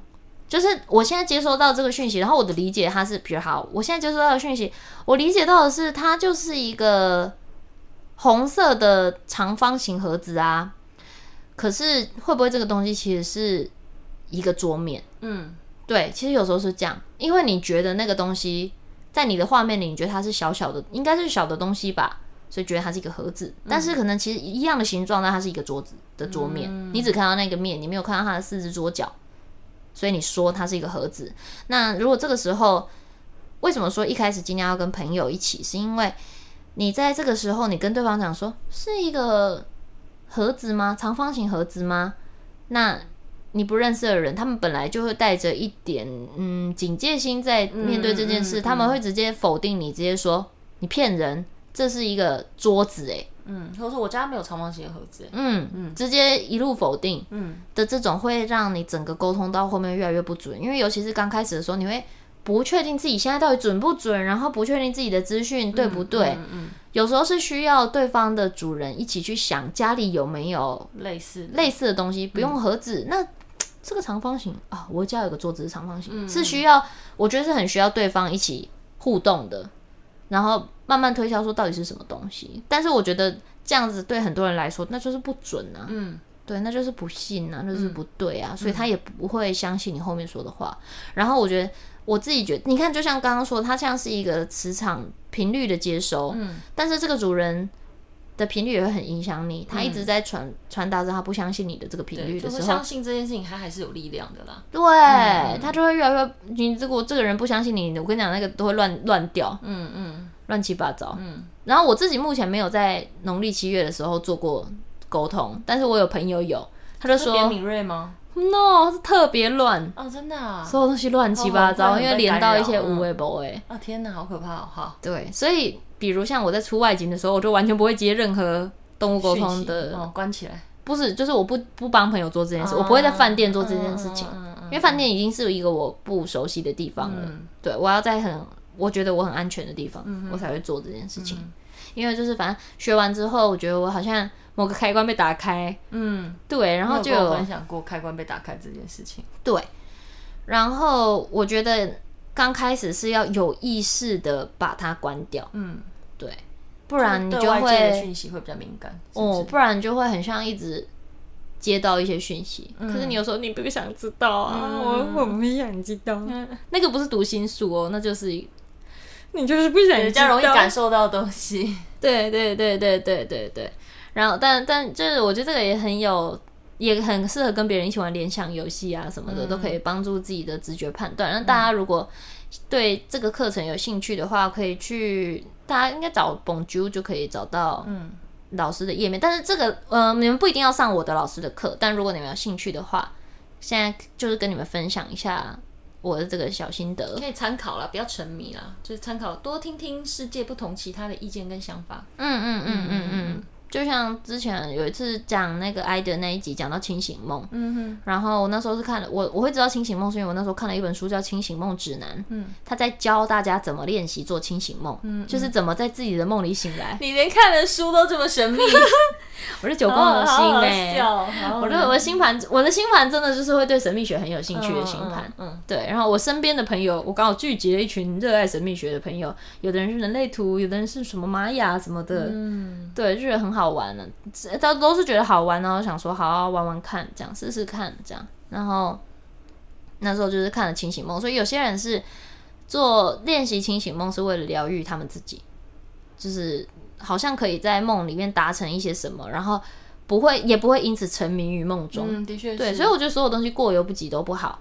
就是我现在接收到这个讯息，然后我的理解它是比如好。我现在接收到的讯息，我理解到的是它就是一个红色的长方形盒子啊。可是会不会这个东西其实是一个桌面？嗯，对，其实有时候是这样，因为你觉得那个东西在你的画面里，你觉得它是小小的，应该是小的东西吧，所以觉得它是一个盒子。但是可能其实一样的形状，但它是一个桌子的桌面，嗯，你只看到那个面，你没有看到它的四只桌脚。所以你说它是一个盒子，那如果这个时候，为什么说一开始尽量要跟朋友一起？是因为你在这个时候，你跟对方讲说是一个盒子吗？长方形盒子吗？那你不认识的人，他们本来就会带着一点嗯警戒心在面对这件事，嗯嗯嗯、他们会直接否定你，直接说你骗人，这是一个桌子诶。嗯，或者说我家没有长方形的盒子，嗯嗯，直接一路否定，嗯。的这种会让你整个沟通到后面越来越不准，因为尤其是刚开始的时候，你会不确定自己现在到底准不准，然后不确定自己的资讯对不对，嗯，嗯，嗯，有时候是需要对方的主人一起去想家里有没有类似类似的东西，不用盒子，嗯、那这个长方形啊，我家有个桌子是长方形，嗯、是需要，我觉得是很需要对方一起互动的。然后慢慢推销说到底是什么东西，但是我觉得这样子对很多人来说那就是不准啊，嗯，对，那就是不信啊，那就是不对啊，嗯，所以他也不会相信你后面说的话。然后我觉得我自己觉得，你看，就像刚刚说，它像是一个磁场频率的接收，嗯，但是这个主人。的频率也会很影响你，他一直在传传达着他不相信你的这个频率的时候，就是、相信这件事情，他还是有力量的啦。对，嗯、他就会越来越，你如果这个人不相信你，我跟你讲，那个都会乱乱掉，嗯嗯，乱七八糟，嗯。然后我自己目前没有在农历七月的时候做过沟通，但是我有朋友有，他就说特别敏锐吗？No，是特别乱哦，真的啊，所有东西乱七八糟，因为连到一些无微博哎，啊天哪，好可怕哦，好，对，所以。比如像我在出外景的时候，我就完全不会接任何动物沟通的哦，关起来。不是，就是我不不帮朋友做这件事，哦、我不会在饭店做这件事情，因为饭店已经是一个我不熟悉的地方了。嗯、对，我要在很我觉得我很安全的地方，嗯、我才会做这件事情。嗯、因为就是反正学完之后，我觉得我好像某个开关被打开。嗯，对，然后就有，有分享过开关被打开这件事情。对，然后我觉得。刚开始是要有意识的把它关掉，嗯，对，不然你就会讯息会比较敏感哦，不然就会很像一直接到一些讯息，可是你有时候你不想知道啊，我我不想知道，那个不是读心术哦，那就是你就是不想，比较容易感受到东西，对对对对对对对，然后但但就是我觉得这个也很有。也很适合跟别人一起玩联想游戏啊什么的，嗯、都可以帮助自己的直觉判断。那大家如果对这个课程有兴趣的话，可以去大家应该找 Bonjour 就可以找到嗯老师的页面。嗯、但是这个呃，你们不一定要上我的老师的课，但如果你们有兴趣的话，现在就是跟你们分享一下我的这个小心得，可以参考啦，不要沉迷啦，就是参考，多听听世界不同其他的意见跟想法。嗯嗯嗯嗯嗯。嗯嗯就像之前有一次讲那个埃德那一集，讲到清醒梦，嗯哼，然后我那时候是看了我我会知道清醒梦，是因为我那时候看了一本书叫《清醒梦指南》，嗯，他在教大家怎么练习做清醒梦，嗯，就是怎么在自己的梦里醒来。你连看的书都这么神秘，我是九宫格星哎，我的我的星盘，我的星盘真的就是会对神秘学很有兴趣的星盘，嗯，对。然后我身边的朋友，我刚好聚集了一群热爱神秘学的朋友，有的人是人类图，有的人是什么玛雅什么的，嗯，对，就觉得很好玩呢。都都是觉得好玩，然后想说好好玩玩看，这样试试看，这样。然后那时候就是看了清醒梦，所以有些人是做练习清醒梦是为了疗愈他们自己，就是好像可以在梦里面达成一些什么，然后不会也不会因此沉迷于梦中。嗯，的确是。对，所以我觉得所有东西过犹不及都不好。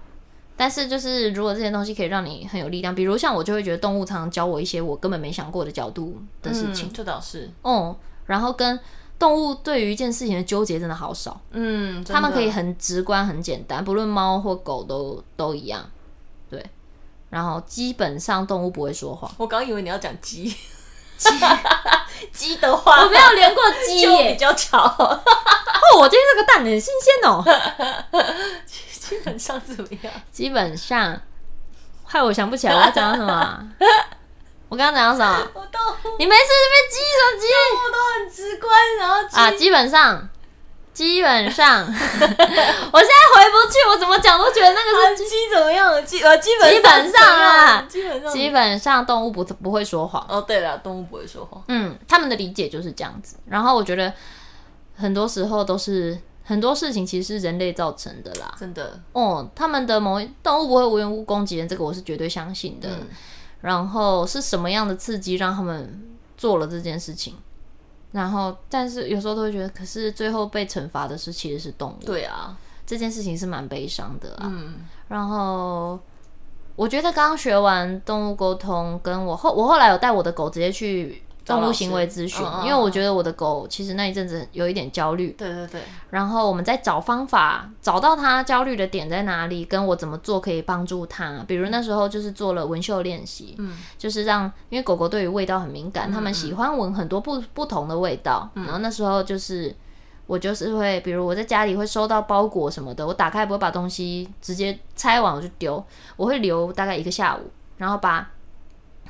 但是就是如果这些东西可以让你很有力量，比如像我就会觉得动物常常教我一些我根本没想过的角度的事情。嗯，这倒是。哦，然后跟。动物对于一件事情的纠结真的好少，嗯，他们可以很直观、很简单，不论猫或狗都都一样，对。然后基本上动物不会说谎。我刚以为你要讲鸡，鸡 鸡的话，我没有连过鸡耶，比较巧。哦，我今天这个蛋很新鲜哦。基本上怎么样？基本上，害我想不起来我要讲什么。我刚刚讲到什么？我都你没事是被鸡什么鸡？我都很直观，然后啊，基本上，基本上，我现在回不去，我怎么讲都觉得那个是鸡怎么样？基呃，基本基本上啊，基本上基本上动物不不会说谎。哦，对了，动物不会说谎。嗯，他们的理解就是这样子。然后我觉得很多时候都是很多事情其实是人类造成的啦，真的。哦，他们的某一动物不会无缘无故攻击人，这个我是绝对相信的。嗯然后是什么样的刺激让他们做了这件事情？然后，但是有时候都会觉得，可是最后被惩罚的是其实是动物。对啊，这件事情是蛮悲伤的啊。嗯。然后，我觉得刚刚学完动物沟通，跟我后我后来有带我的狗直接去。动物行为咨询，因为我觉得我的狗其实那一阵子有一点焦虑。对对对。然后我们在找方法，找到它焦虑的点在哪里，跟我怎么做可以帮助它。比如那时候就是做了闻嗅练习，嗯，就是让，因为狗狗对于味道很敏感，它们喜欢闻很多不不同的味道。然后那时候就是我就是会，比如我在家里会收到包裹什么的，我打开不会把东西直接拆完我就丢，我会留大概一个下午，然后把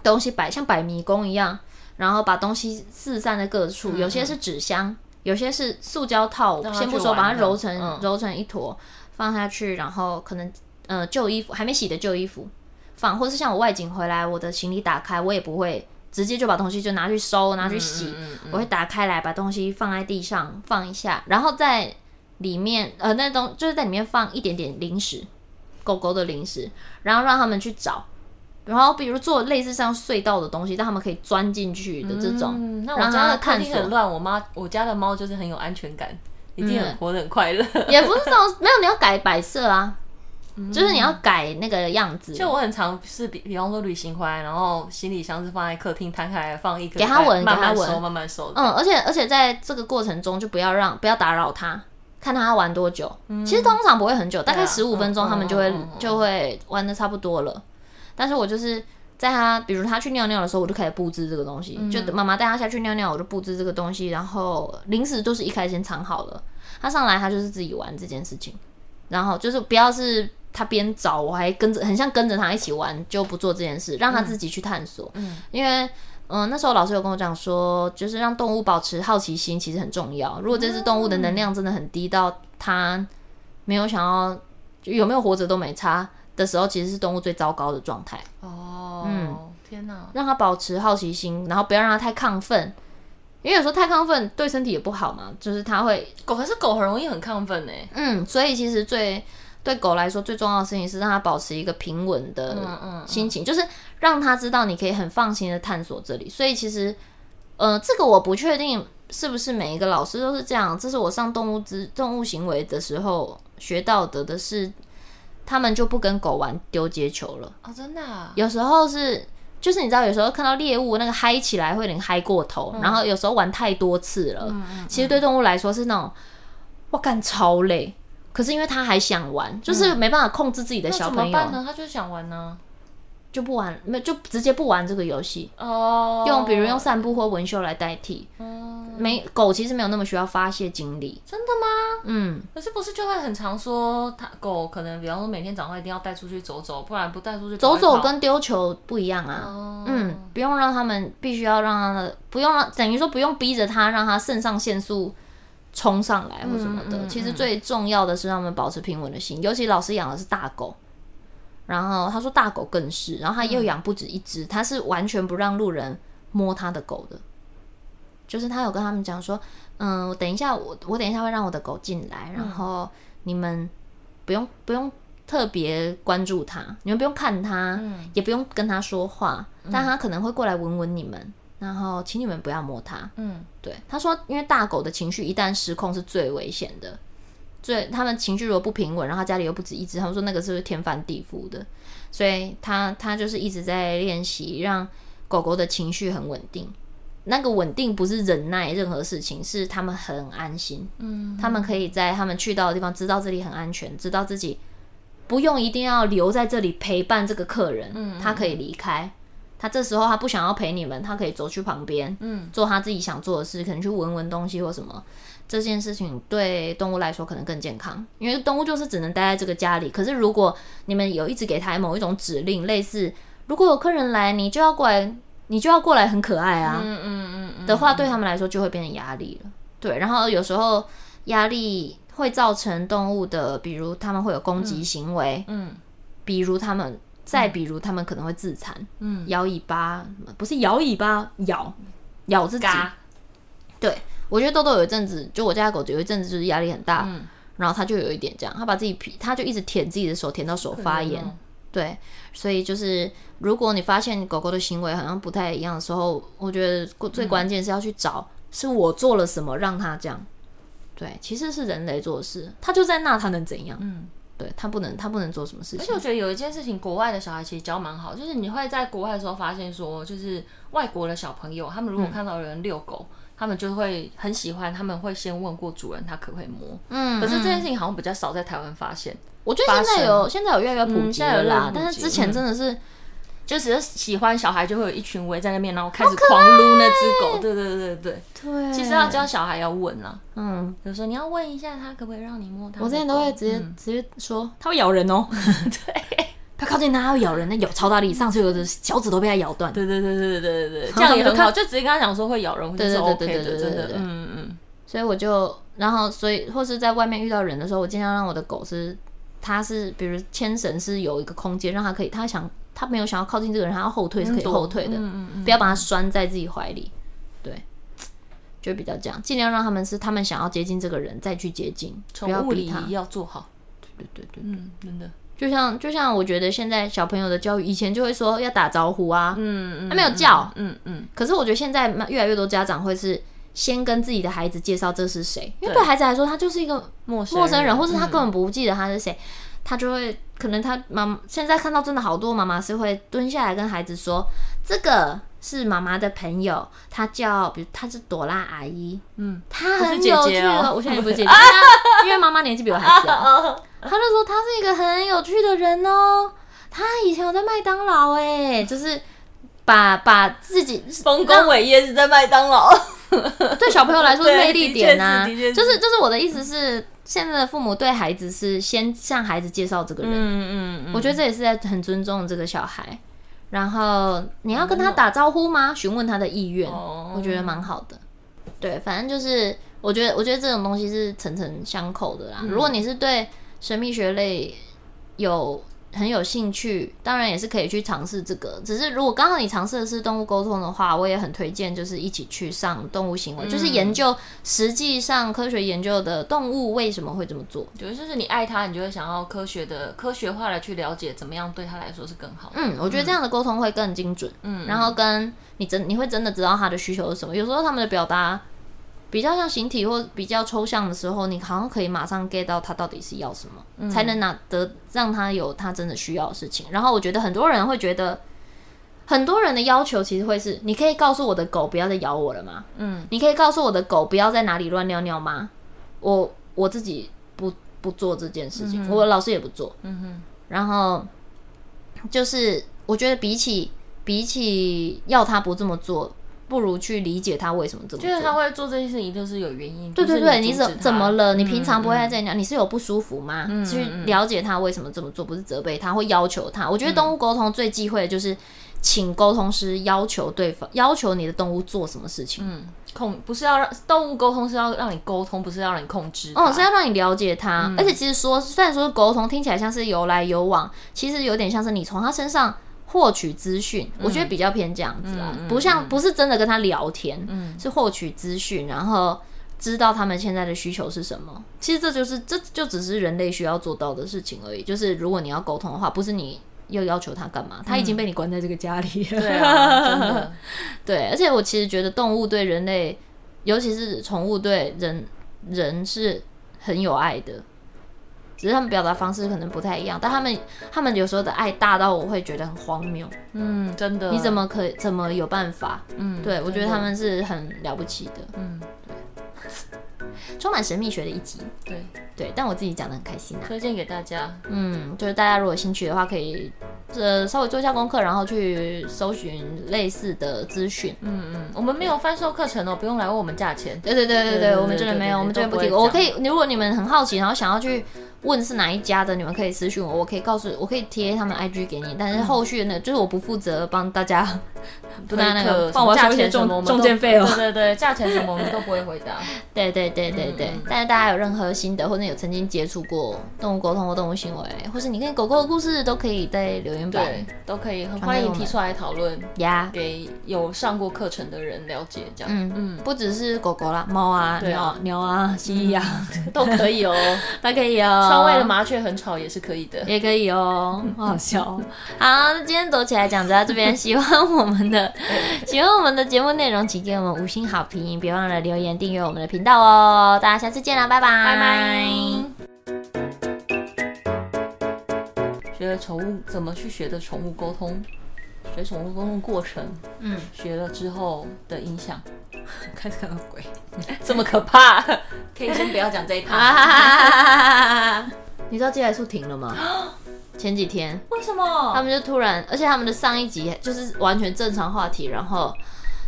东西摆像摆迷宫一样。然后把东西四散在各处，有些是纸箱，有些是塑胶套。先不说，把它揉成、嗯、揉成一坨，放下去，然后可能呃旧衣服还没洗的旧衣服放，或是像我外景回来，我的行李打开，我也不会直接就把东西就拿去收拿去洗，我会打开来把东西放在地上放一下，然后在里面呃那东就是在里面放一点点零食，狗狗的零食，然后让他们去找。然后，比如做类似像隧道的东西，让他们可以钻进去的这种。嗯、那我家的客厅很乱，我妈我家的猫就是很有安全感，一定很活得很快乐。也不是这种，没有你要改摆设啊，嗯、就是你要改那个样子。就我很常是比比方说旅行回来，然后行李箱是放在客厅摊开来放一个，给他闻，慢慢给他闻，慢慢收。嗯，而且而且在这个过程中就不要让不要打扰它，看他要玩多久。嗯、其实通常不会很久，大概十五分钟他们就会、嗯、就会玩的差不多了。但是我就是。在他，比如他去尿尿的时候，我就开始布置这个东西。嗯、就妈妈带他下去尿尿，我就布置这个东西。然后零食都是一开始先藏好了。他上来，他就是自己玩这件事情。然后就是不要是他边找，我还跟着，很像跟着他一起玩，就不做这件事，让他自己去探索。嗯，因为嗯、呃，那时候老师有跟我讲说，就是让动物保持好奇心，其实很重要。如果这只动物的能量真的很低到他没有想要，就有没有活着都没差的时候，其实是动物最糟糕的状态。哦。嗯，天哪！让它保持好奇心，然后不要让它太亢奋，因为有时候太亢奋对身体也不好嘛。就是它会狗，可是狗很容易很亢奋呢。嗯，所以其实最对狗来说最重要的事情是让它保持一个平稳的心情，嗯嗯嗯、就是让它知道你可以很放心的探索这里。所以其实，呃，这个我不确定是不是每一个老师都是这样。这是我上动物之动物行为的时候学到的的是。他们就不跟狗玩丢接球了哦，真的啊。有时候是，就是你知道，有时候看到猎物那个嗨起来会有点嗨过头，嗯、然后有时候玩太多次了。其实对动物来说是那种，我干超累。可是因为他还想玩，就是没办法控制自己的小朋友。那怎么办呢？他就是想玩呢。就不玩，没就直接不玩这个游戏哦。用比如用散步或文秀来代替。嗯，没狗其实没有那么需要发泄精力。真的吗？嗯。可是不是就会很常说，它狗可能比方说每天早上一定要带出去走走，不然不带出去走走跟丢球不一样啊。哦、嗯，不用让他们必须要让他的不用让等于说不用逼着他让他肾上腺素冲上来或什么的。嗯嗯嗯、其实最重要的是让他们保持平稳的心，尤其老师养的是大狗。然后他说大狗更是，然后他又养不止一只，嗯、他是完全不让路人摸他的狗的，就是他有跟他们讲说，嗯，我等一下我我等一下会让我的狗进来，然后你们不用不用特别关注他，你们不用看他，嗯、也不用跟他说话，但他可能会过来闻闻你们，然后请你们不要摸它。嗯，对，他说因为大狗的情绪一旦失控是最危险的。对，他们情绪如果不平稳，然后家里又不止一只，他们说那个是不是天翻地覆的？所以他他就是一直在练习让狗狗的情绪很稳定。那个稳定不是忍耐任何事情，是他们很安心。嗯，他们可以在他们去到的地方知道这里很安全，知道自己不用一定要留在这里陪伴这个客人。嗯，他可以离开。他这时候他不想要陪你们，他可以走去旁边，嗯，做他自己想做的事，可能去闻闻东西或什么。这件事情对动物来说可能更健康，因为动物就是只能待在这个家里。可是如果你们有一直给它某一种指令，类似如果有客人来，你就要过来，你就要过来，很可爱啊，嗯嗯嗯的话，对他们来说就会变成压力了。对，然后有时候压力会造成动物的，比如他们会有攻击行为，嗯，比如他们，再比如他们可能会自残，嗯，摇尾巴，不是摇尾巴，咬咬自己，对。我觉得豆豆有一阵子，就我家的狗有一阵子就是压力很大，嗯、然后它就有一点这样，它把自己皮，它就一直舔自己的手，舔到手发炎。嗯、对，所以就是如果你发现狗狗的行为好像不太一样的时候，我觉得最关键是要去找，是我做了什么让它这样。对，其实是人类做的事，它就在那，它能怎样？嗯，对它不能，它不能做什么事情。而且我觉得有一件事情，国外的小孩其实教蛮好，就是你会在国外的时候发现说，就是外国的小朋友，他们如果看到有人遛狗。嗯他们就会很喜欢，他们会先问过主人，他可不可以摸。嗯，可是这件事情好像比较少在台湾发现。我觉得现在有，现在有越来越普及了啦。但是之前真的是，就只是喜欢小孩，就会有一群围在那边，然后开始狂撸那只狗。对对对对对。其实要教小孩要问啊，嗯，有时候你要问一下他可不可以让你摸他。我之前都会直接直接说，他会咬人哦。对。它靠近它，它会咬人，那咬超大力，上次有的脚趾都被它咬断。对对对对对对对，这样也很好，就直接跟他讲说会咬人，对对对对对对对，嗯嗯。所以我就，然后所以或是在外面遇到人的时候，我尽量让我的狗是，它是比如牵绳是有一个空间，让它可以，它想它没有想要靠近这个人，它要后退是可以后退的，嗯嗯嗯，不要把它拴在自己怀里，对，就比较这样，尽量让他们是他们想要接近这个人再去接近，不要逼他，要做好，对对对对，嗯，真的。就像就像我觉得现在小朋友的教育，以前就会说要打招呼啊，嗯嗯，他没有叫，嗯嗯。可是我觉得现在越来越多家长会是先跟自己的孩子介绍这是谁，因为对。孩子来说他就是一个陌陌生人，或是他根本不记得他是谁，他就会可能他妈现在看到真的好多妈妈是会蹲下来跟孩子说，这个是妈妈的朋友，他叫比如他是朵拉阿姨，嗯，他很有趣哦，我现在也不是姐姐，因为妈妈年纪比我还小。他就说他是一个很有趣的人哦，他以前有在麦当劳哎，就是把把自己丰功伟业是在麦当劳，对小朋友来说是魅力点啊，就是就是我的意思是，现在的父母对孩子是先向孩子介绍这个人，嗯嗯嗯，我觉得这也是在很尊重这个小孩，然后你要跟他打招呼吗？询问他的意愿，我觉得蛮好的，对，反正就是我觉得我觉得这种东西是层层相扣的啦，如果你是对。神秘学类有很有兴趣，当然也是可以去尝试这个。只是如果刚好你尝试的是动物沟通的话，我也很推荐，就是一起去上动物行为，嗯、就是研究实际上科学研究的动物为什么会这么做。对，就是你爱它，你就会想要科学的科学化的去了解怎么样对它来说是更好的。嗯，我觉得这样的沟通会更精准。嗯，然后跟你真你会真的知道它的需求是什么。有时候他们的表达。比较像形体或比较抽象的时候，你好像可以马上 get 到他到底是要什么，嗯、才能拿得让他有他真的需要的事情。然后我觉得很多人会觉得，很多人的要求其实会是：你可以告诉我的狗不要再咬我了吗？嗯，你可以告诉我的狗不要在哪里乱尿尿吗？我我自己不不做这件事情，嗯、我老师也不做。嗯哼，然后就是我觉得比起比起要他不这么做。不如去理解他为什么这么做。就是他会做这件事情，都是有原因。对对对，你怎怎么了？你平常不会在这样讲，你是有不舒服吗？去了解他为什么这么做，不是责备他会要求他。我觉得动物沟通最忌讳的就是，请沟通师要求对方，要求你的动物做什么事情。嗯，控不是要让动物沟通，是要让你沟通，不是要让你控制。哦，是要让你了解他。而且其实说，虽然说沟通听起来像是有来有往，其实有点像是你从他身上。获取资讯，我觉得比较偏这样子啊，不像不是真的跟他聊天，是获取资讯，然后知道他们现在的需求是什么。其实这就是这就只是人类需要做到的事情而已。就是如果你要沟通的话，不是你又要求他干嘛，他已经被你关在这个家里了。对啊，真的。对，而且我其实觉得动物对人类，尤其是宠物对人人是很有爱的。只是他们表达方式可能不太一样，但他们他们有时候的爱大到我会觉得很荒谬。嗯，真的。你怎么可怎么有办法？嗯，对，我觉得他们是很了不起的。嗯，对，充满神秘学的一集。对对，但我自己讲的很开心啊，推荐给大家。嗯，就是大家如果有兴趣的话，可以呃稍微做一下功课，然后去搜寻类似的资讯。嗯嗯，我们没有贩售课程哦，不用来问我们价钱。对对对对对，我们这边没有，我们这边不提供。我可以，如果你们很好奇，然后想要去。问是哪一家的，你们可以私信我，我可以告诉，我可以贴他们 IG 给你，但是后续呢，就是我不负责帮大家，不拿那个帮我收一些中中介费哦。对对对，价钱什么我们都不会回答。对对对对对，但是大家有任何心得，或者有曾经接触过动物沟通或动物行为，或是你跟狗狗的故事，都可以在留言板，都可以很欢迎提出来讨论呀，给有上过课程的人了解这样。嗯嗯，不只是狗狗啦，猫啊、鸟鸟啊、蜥蜴啊 都可以哦，都可以哦。窗外的麻雀很吵也是可以的，也可以哦，好好笑。好，那今天躲起来讲就到这边。喜欢我们的，喜欢我们的节目内容，请给我们五星好评，别忘了留言订阅我们的频道哦。大家下次见了，拜拜，拜拜。学了宠物怎么去学的宠物沟通，学宠物沟通过程，嗯，学了之后的影响。开始看到鬼，这么可怕，可以先不要讲这一趴。你知道寄来素停了吗？前几天为什么？他们就突然，而且他们的上一集就是完全正常话题，然后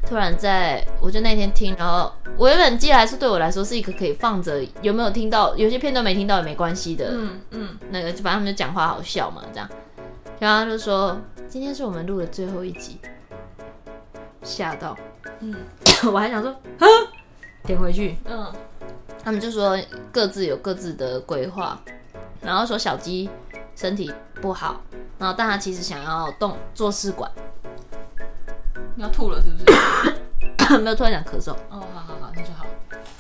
突然在，我就那天听，然后我原本寄来说对我来说是一个可以放着，有没有听到？有些片段没听到也没关系的，嗯嗯，那个反正他们就讲话好笑嘛，这样，然后他就说今天是我们录的最后一集，吓到。嗯，我还想说，啊，点回去。嗯，他们就说各自有各自的规划，然后说小鸡身体不好，然后但他其实想要动做试管。你要吐了是不是？没有，突然想咳嗽。哦，好好好，那就好。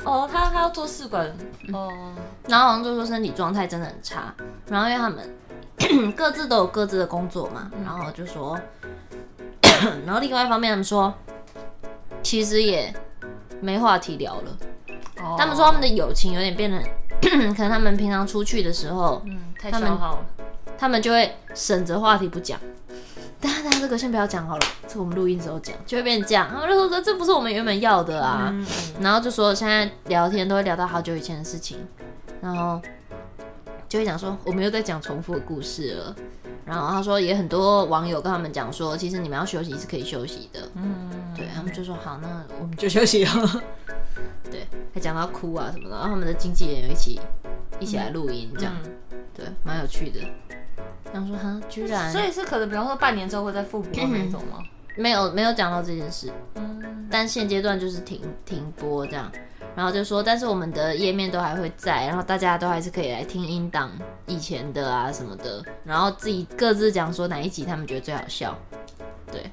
哦，他他要做试管。哦，然后好像就说身体状态真的很差，然后因为他们 各自都有各自的工作嘛，然后就说，然后另外一方面他们说。其实也没话题聊了。Oh. 他们说他们的友情有点变得，可能他们平常出去的时候，嗯，太消耗了，他们就会省着话题不讲。但是这个先不要讲好了，这我们录音的时候讲，就会变成这样。他们就说这不是我们原本要的啊，然后就说现在聊天都会聊到好久以前的事情，然后就会讲说我们又在讲重复的故事了。然后他说，也很多网友跟他们讲说，其实你们要休息是可以休息的。嗯，对他们就说好，那我们就 休息了。对，还讲到哭啊什么的，然后他们的经纪人有一起一起来录音，这样，对，蛮有趣的。然后说哈，居然，所以是可能，比方说半年之后会再复播那种吗？没有，没有讲到这件事。嗯，但现阶段就是停停播这样。然后就说，但是我们的页面都还会在，然后大家都还是可以来听音档以前的啊什么的，然后自己各自讲说哪一集他们觉得最好笑，对。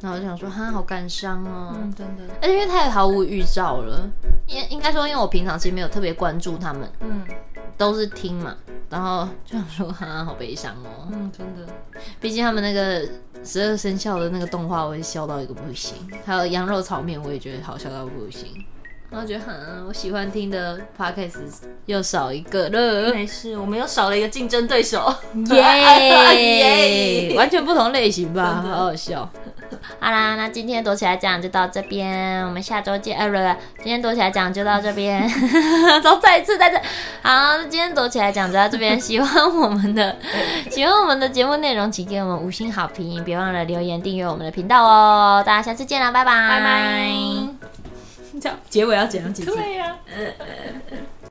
然后我就想说，哈，好感伤哦，嗯，真的。而且因为他也毫无预兆了，应应该说，因为我平常其实没有特别关注他们，嗯，都是听嘛，然后就想说，啊，好悲伤哦，嗯，真的。毕竟他们那个。十二生肖的那个动画，我也笑到一个不行。还有羊肉炒面，我也觉得好笑到不行。然后觉得，很，我喜欢听的 podcast 又少一个了。没事，我们又少了一个竞争对手。耶，完全不同类型吧，好好笑。好啦，那今天躲起来讲就到这边，我们下周见。呃，不对，今天躲起来讲就到这边，走，再一次，再一次。好，今天躲起来讲就到这边。喜欢我们的，喜欢我们的节目内容，请给我们五星好评，别忘了留言订阅我们的频道哦。大家下次见啦，拜拜，拜拜。这样结尾要剪几次？对呀、啊。